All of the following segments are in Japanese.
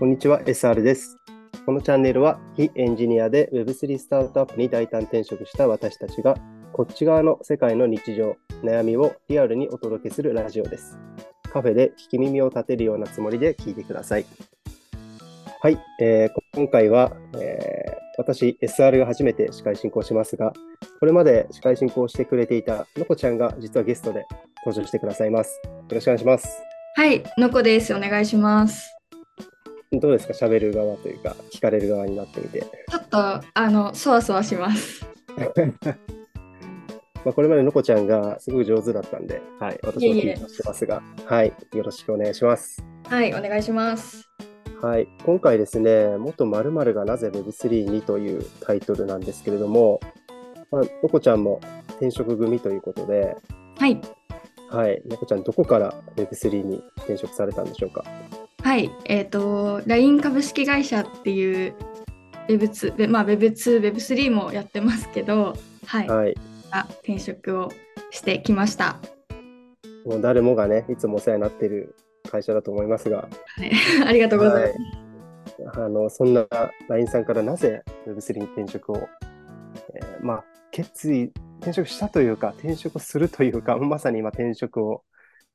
こんにちは、SR です。このチャンネルは、非エンジニアで Web3 スタートアップに大胆転職した私たちが、こっち側の世界の日常、悩みをリアルにお届けするラジオです。カフェで聞き耳を立てるようなつもりで聞いてください。はい、えー今回は、えー私、SR が初めて司会進行しますが、これまで司会進行してくれていたのこちゃんが実はゲストで登場してくださいます。よろしくお願いします。はい、のこです。お願いします。どうですか、喋る側というか、聞かれる側になってみて。ちょっとあのそわそわします。まあ、これまでのこちゃんがすごく上手だったんで、はい、私も緊張してますが、はい、よろしくお願いします。はい、お願いします。はい、今回ですね、元〇〇がなぜ Web3 にというタイトルなんですけれども、まあ、のこちゃんも転職組ということで、はい、はい、のこちゃんどこから Web3 に転職されたんでしょうか？はい、えっ、と LINE 株式会社っていう Web2、べまあ Web2、Web3 もやってますけど、はい、はい、あ転職をしてきました。もう誰もがね、いつもお世話になっている会社だと思いますが、はい、ありがとうございます。あのそんな LINE さんからなぜ Web3 に転職を、えーまあ、決意、転職したというか、転職するというか、まさに今転職を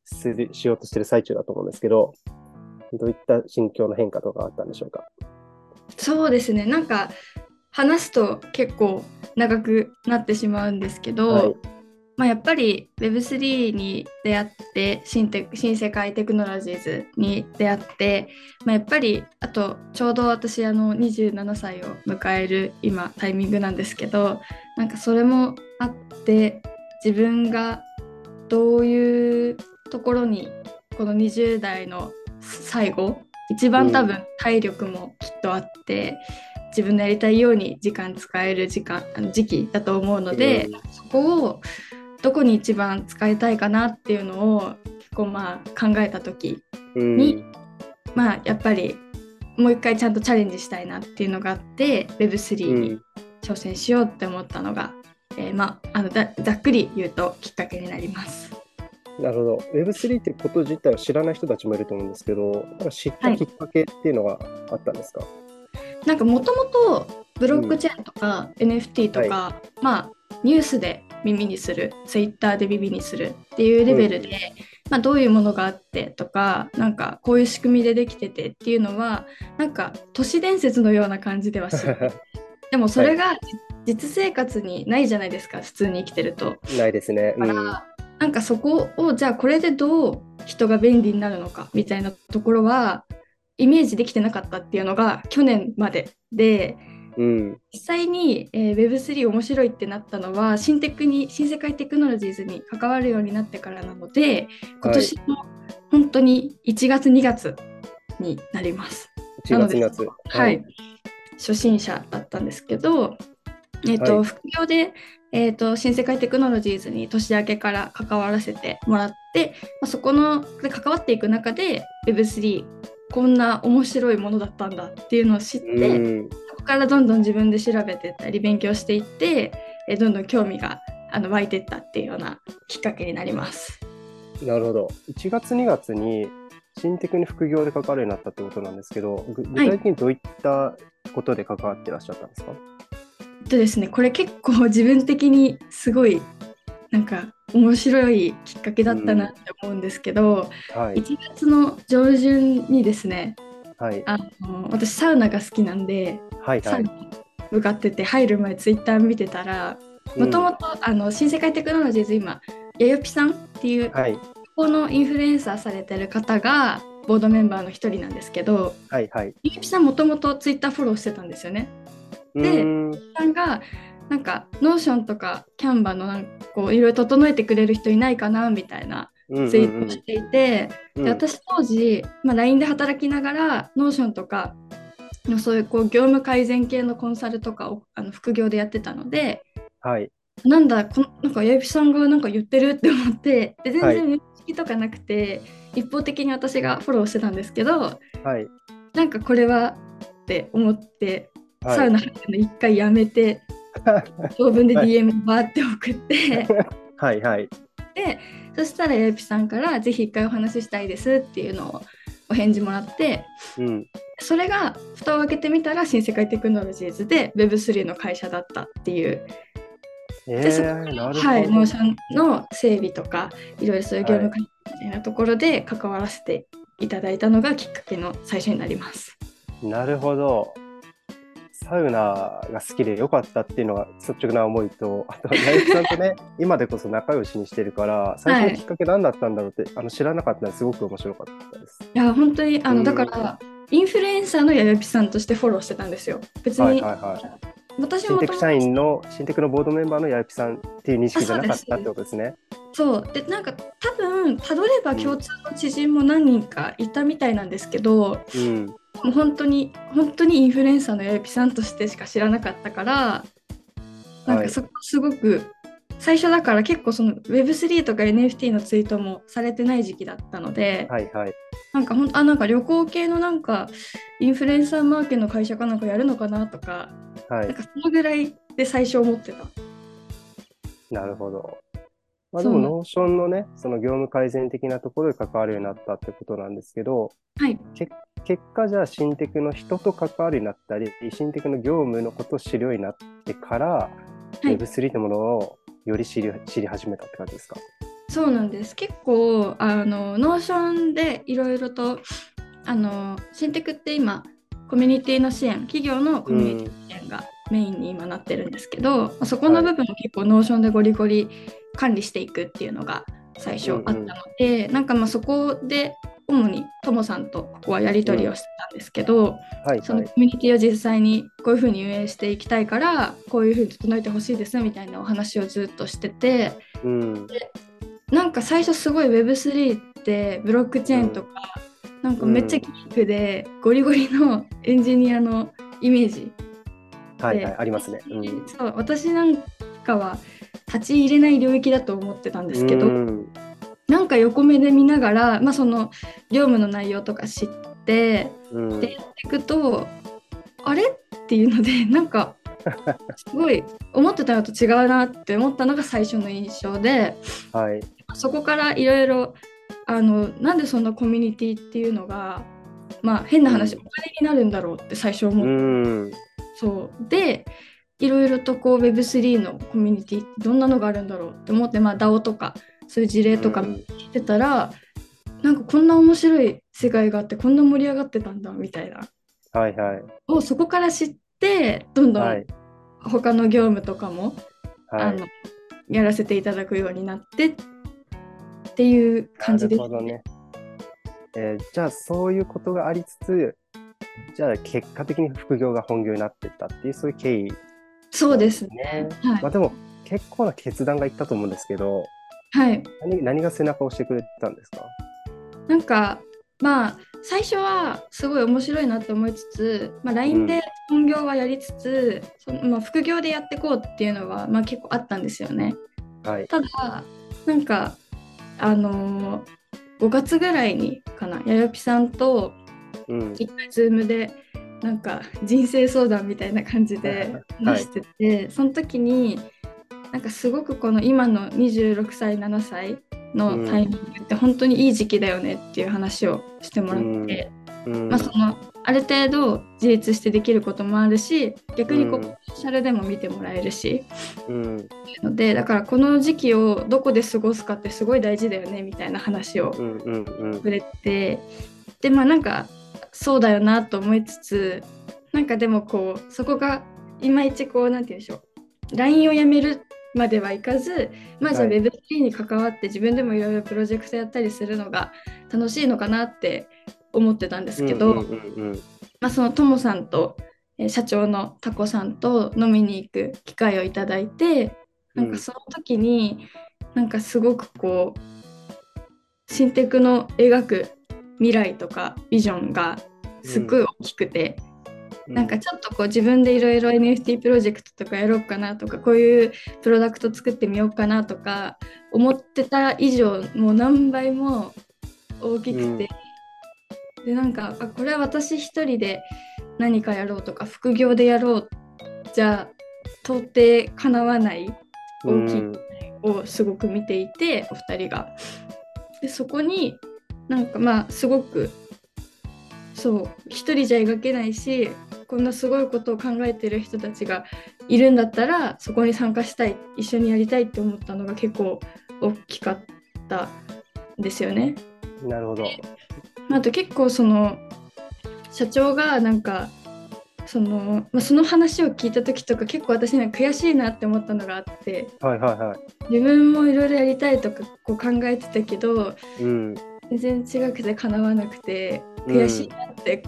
するしようとしている最中だと思うんですけど、どういった心境の変化とかあったんでしょうか？そうですね、なんか話すと結構長くなってしまうんですけど、はいまあ、やっぱり Web3 に出会って新テク新世界テクノロジーズに出会って、まあ、やっぱりあとちょうど私あの27歳を迎える今タイミングなんですけどなんかそれもあって自分がどういうところにこの20代の最後一番多分体力もきっとあって、自分のやりたいように時間使える時間あの時期だと思うので、うん。そこをどこに一番使いたいかなっていうのを結構まあ考えた時うん。にまあやっぱりもう一回ちゃんとチャレンジしたいなっていうのがあって Web3 にうん。挑戦しようって思ったのが、えーまああのだざっくり言うときっかけになります。なるほど。Web3 ってこと自体を知らない人たちもいると思うんですけど、知ったきっかけっていうのはあったんですか、なんかもともとブロックチェーンとか NFT とか、まあニュースで耳にする Twitter で耳にするっていうレベルで、まあ、どういうものがあってとかなんかこういう仕組みでできててっていうのはなんか都市伝説のような感じでは知って でもそれがじ実生活にないじゃないですか普通に生きてると。ないですね。だから、なんかそこをじゃあこれでどう人が便利になるのかみたいなところはイメージできてなかったっていうのが去年まででうん。うん。実際に、えー Web3 面白いってなったのは新テクに新世界テクノロジーズに関わるようになってからなので今年の本当に1月2月になります。1月2月。はい、初心者だったんですけど、えーとはい副業で、えー、と新世界テクノロジーズに年明けから関わらせてもらって、まあ、そこので関わっていく中で Web3 こんな面白いものだったんだっていうのを知って、うん。そこからどんどん自分で調べてったり勉強していって、えーどんどん興味があの湧いてったっていうようなきっかけになります。なるほど。1月2月に新テクに副業で関わるようになったってことなんですけど、ぐ具体的にどういったことで関わってらっしゃったんですか、でですねこれ結構 自分的にすごいなんか面白いきっかけだったなって思うんですけど、はい。1月の上旬にですねはい。あの私サウナが好きなんで、はい。はい。サウナに向かってて入る前ツイッター見てたらもともとあの新世界テクノロジーズ今やゆぴさんっていうはい。ここのインフルエンサーされてる方がボードメンバーの一人なんですけどはい。はい。ゆきぴさんもともとツイッターフォローしてたんですよね。うでさんがなんかノーションとかキャンバのなんかこういろいろ整えてくれる人いないかなみたいなツイートをしていて、うんで私当時、まあ、LINE で働きながらノーションとかのそういうこう業務改善系のコンサルとかをあの副業でやってたのではい。なんだこんなんかやゆぴさんがなんか言ってるって思ってで全はい然認識とかなくて、一方的に私がフォローしてたんですけどはい。なんかこれはって思って、はいサウナ入るの一回やめて 長文ではい DM バーって送って、はい。はい。でそしたらやゆぴさんからぜひ一回お話ししたいですっていうのをお返事もらってうん。それが蓋を開けてみたら新世界テクノロジーズで Web3 の会社だったっていうえでそこい、ノーションの整備とかいろいろそういう業務管理みたいなところで関わらせていただいたのがきっかけの最初になります。なるほど。サウナが好きで良かったっていうのが率直な思いと、あと、八重さんとね、今でこそ仲良しにしてるから、最初のきっかけ何だったんだろうって、あの知らなかったのですごく面白かったです。いや本当にあうんのだからインフルエンサーのやよぴさんとしてフォローしてたんですよ。別に、はいはいはい。私も新テク社員の、新テクのボードメンバーの八重さんっていう認識じゃなかったってことですね。そうでなんか多分たどれば共通の知人も何人かいたみたいなんですけど、うん。もう本当に本当にインフルエンサーのやよぴさんとしてしか知らなかったからなんはいかそこすごく、最初だから結構その Web3 とか NFT のツイートもされてない時期だったので、はいはい。なんかほんあなんか旅行系のなんかインフルエンサーマーケの会社かなんかやるのかなとかはいなん。かそのぐらいで最初思ってた。なるほど。まあ、でも、ノーションのね、その業務改善的なところで関わるようになったってことなんですけど、はい、結果、じゃあ、新テクの人と関わるようになったり、新テクの業務のことを知るようになってから、はい。Web3 ってものをより知り知り始めたって感じですか？そうなんです。結構あのノーションでいろいろとあの新テクって今コミュニティの支援企業のコミュニティ支援がメインに今なってるんですけど、まあそこの部分も結構ノーションでゴリゴリ管理していくっていうのが最初あったので、なんかまあそこで主にともさんとここはやり取りをしてたんですけど、はいはい。そのコミュニティを実際にこういうふうに運営していきたいからこういうふうに整えてほしいですみたいなお話をずっとしててうん。なんか最初すごい Web3 ってブロックチェーンとか、なんかめっちゃギークでゴリゴリのエンジニアのイメージはいはい。ありますね。うん。そう私なんかは立ち入れない領域だと思ってたんですけど、うん。なんか横目で見ながら、まあ、その業務の内容とか知ってうん。でやっていくとあれ？っていうので なんかすごい思ってたのと違うなって思ったのが最初の印象ではい。そこからいろいろあのなんでそんなコミュニティっていうのがまあ変な話、うん。お金になるんだろうって最初思うって、ん。そう。でいろいろとこう Web3 のコミュニティってどんなのがあるんだろうって思って、まあ、DAO とかそういう事例とかうん聞いてたら、なんかこんな面白い世界があってこんな盛り上がってたんだみたいなはいはい。をそこから知ってどんどんはい。他の業務とかも、はいあの。やらせていただくようになってっていう感じですなるほどね。えーじゃあそういうことがありつつ、じゃあ結果的に副業が本業になってったっていうそういう経緯、そうですね。ね。はいまあでも結構な決断がいったと思うんですけど、はい、何何が背中を押してくれたんですか？なんかまあ最初はすごい面白いなって思いつつ、まあ、LINE で本業はやりつつ、そのまあ、副業でやっていこうっていうのは、まあ、結構あったんですよね。はい。ただなんかあのー5月ぐらいにかなやよぴさんとうん。一回 Zoom でなんか人生相談みたいな感じで話してて、その時になんかすごくこの今の26歳7歳のタイミングって本当にいい時期だよねっていう話をしてもらって、うん。まあ、そのある程度自立してできることもあるし逆にこううん。ソーシャルでも見てもらえるし、うん。のでだからこの時期をどこで過ごすかってすごい大事だよねみたいな話をうんうんうん。触れてでまあなんかそうだよなと思いつつなんかでもこうそこがいまいちこうなんて言うんでしょう。LINE をやめるまではいかずまあじゃあはい Web3 に関わって自分でもいろいろプロジェクトやったりするのが楽しいのかなって思ってたんですけど、そのともさんと、えー社長のタコさんと飲みに行く機会をいただいてなんかその時になんかすごくこう新テクの描く未来とかビジョンがすっごい大きくて、うん。なんかちょっとこう自分でいろいろ NFT プロジェクトとかやろうかなとかこういうプロダクト作ってみようかなとか思ってた以上もう何倍も大きくて、でなんかあこれは私一人で何かやろうとか副業でやろうじゃ到底かなわない大きいうん。をすごく見ていてお二人が。でそこになんかまあすごくそう一人じゃ描けないしこんなすごいことを考えてる人たちがいるんだったらそこに参加したい一緒にやりたいって思ったのが結構大きかったんですよね。なるほど。あと結構その社長がなんかその,、まあ、その話を聞いた時とか結構私には悔しいなって思ったのがあって、はいはいはい。自分もいろいろやりたいとかこう考えてたけどうん。全然違くて叶わなくて悔しいなって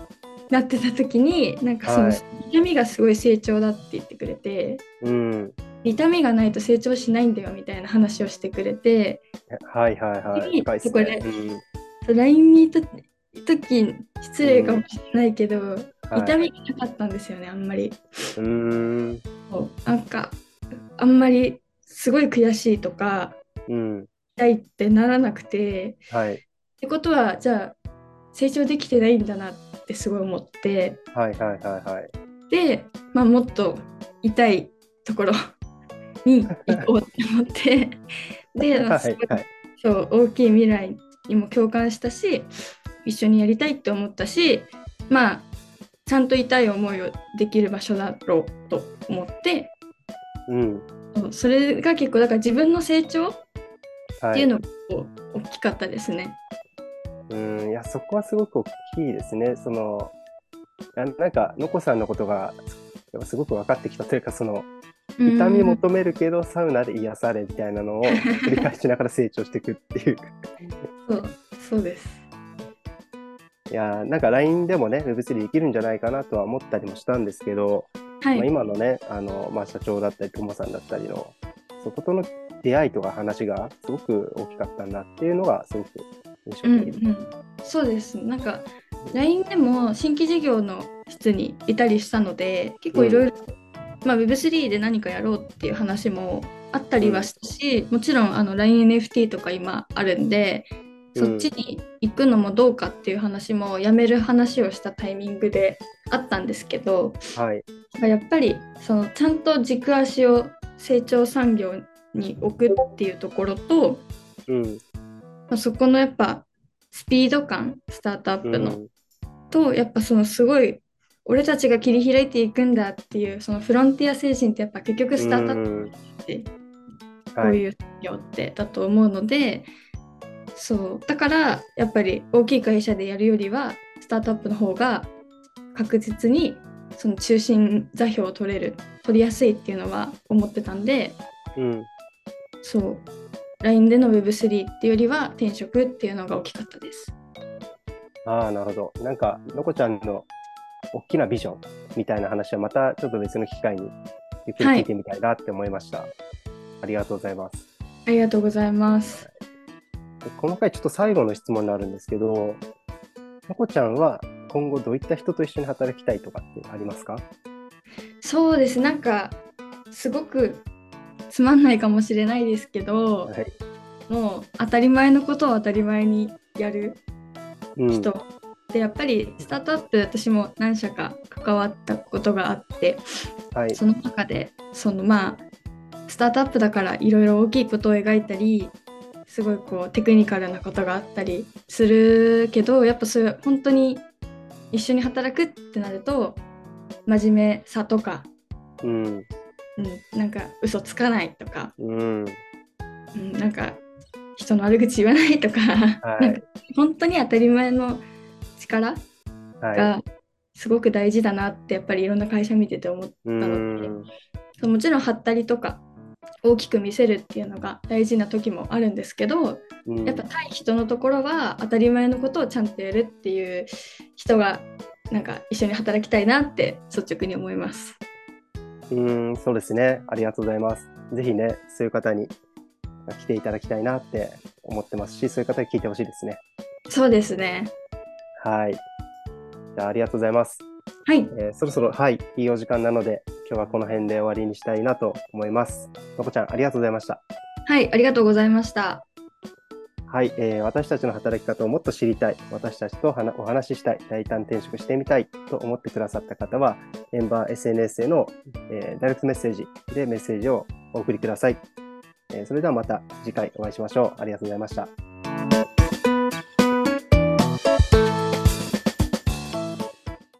なってた時に、なんかそのはい痛みがすごい成長だって言ってくれてうん。痛みがないと成長しないんだよみたいな話をしてくれてはいはいはい。そこでね。うん。LINE にいた時失礼かもしれないけど、はい痛みがなかったんですよねあんまり。うーん。なんかあんまりすごい悔しいとかうん。痛いってならなくてはい。ってことはじゃあ成長できてないんだなってすごい思ってはいはいはいはい。で、まあ、もっと痛いところに行こうって思って で、はいすごいはい。そう大きい未来にも共感したし一緒にやりたいって思ったしまあちゃんと痛い思いをできる場所だろうと思ってうん。それが結構だから自分の成長はい。っていうのが大きかったですね。うん。いや、そこはすごく大きいですね。その、ななんか、のこさんのことがすごく分かってきたというか、その、痛みうん求めるけど、サウナで癒されみたいなのを 繰り返しながら成長していくっていう。そうそうです。いやーなんか LINE でもね、Web3 できるんじゃないかなとは思ったりもしたんですけど、まあ、はい、今のね、あのまあ、社長だったり、ともさんだったりの、そことの出会いとか話がすごく大きかったんだっていうのが、すごく印うん象的でうん、そうです。なんか LINE でも新規事業の室にいたりしたので、結構いろいろ、まあ Web3 で何かやろうっていう話もあったりはしたし、もちろんあの LINENFT とか今あるんで、そっちに行くのもどうかっていう話もやめる話をしたタイミングであったんですけど、はい。やっぱりそのちゃんと軸足を成長産業に置くっていうところと、うん。まあ、そこのやっぱスピード感スタートアップの、うんとやっぱそのすごい俺たちが切り開いていくんだっていうそのフロンティア精神ってやっぱ結局スタートアップうんってこはい。ういう産業ってだと思うので、そうだからやっぱり大きい会社でやるよりはスタートアップの方が確実にその中心座標を取れる取りやすいっていうのは思ってたんでうん。そう LINE での Web3 っていうよりは転職っていうのが大きかったです。ああ、なるほど。なんか、のこちゃんの大きなビジョンみたいな話は、またちょっと別の機会にゆっくり聞いてみたいなって思いました。ありがとうございます。ありがとうございます。でこの回ちょっと最後の質問になるんですけど、のこちゃんは今後どういった人と一緒に働きたいとかってありますか？そうですなんかすごくつまんないかもしれないですけど、はい。もう当たり前のことを当たり前にやるうん、人、でやっぱりスタートアップ私も何社か関わったことがあってはい。その中でそのまあスタートアップだからいろいろ大きいことを描いたりすごいこうテクニカルなことがあったりするけどやっぱそれ本当に一緒に働くってなると真面目さとか、うん。うん、なんか嘘つかないとか、うん。うん、なんか人の悪口言わないとか、なんか本当に当たり前の力はがすごく大事だなってやっぱりいろんな会社見てて思ったのでうもちろんはったりとか大きく見せるっていうのが大事な時もあるんですけどうん。やっぱ対人のところは当たり前のことをちゃんとやるっていう人がなんか一緒に働きたいなって率直に思います。うん、そうですね。ありがとうございます。ぜひね、そういう方に来ていただきたいなって思ってますし、そういう方に聞いてほしいですね。そうですね。はい。じゃあ、ありがとうございます。はい、えーそろそろ、はい、いいお時間なので、今日はこの辺で終わりにしたいなと思います。のこちゃん、ありがとうございました。はい、ありがとうございました。はい、えー私たちの働き方をもっと知りたい、私たちとお話ししたい、大胆転職してみたいと思ってくださった方は、メンバー SNS への、えーダイレクトメッセージでメッセージをお送りください。えーそれではまた次回お会いしましょう。ありがとうございました。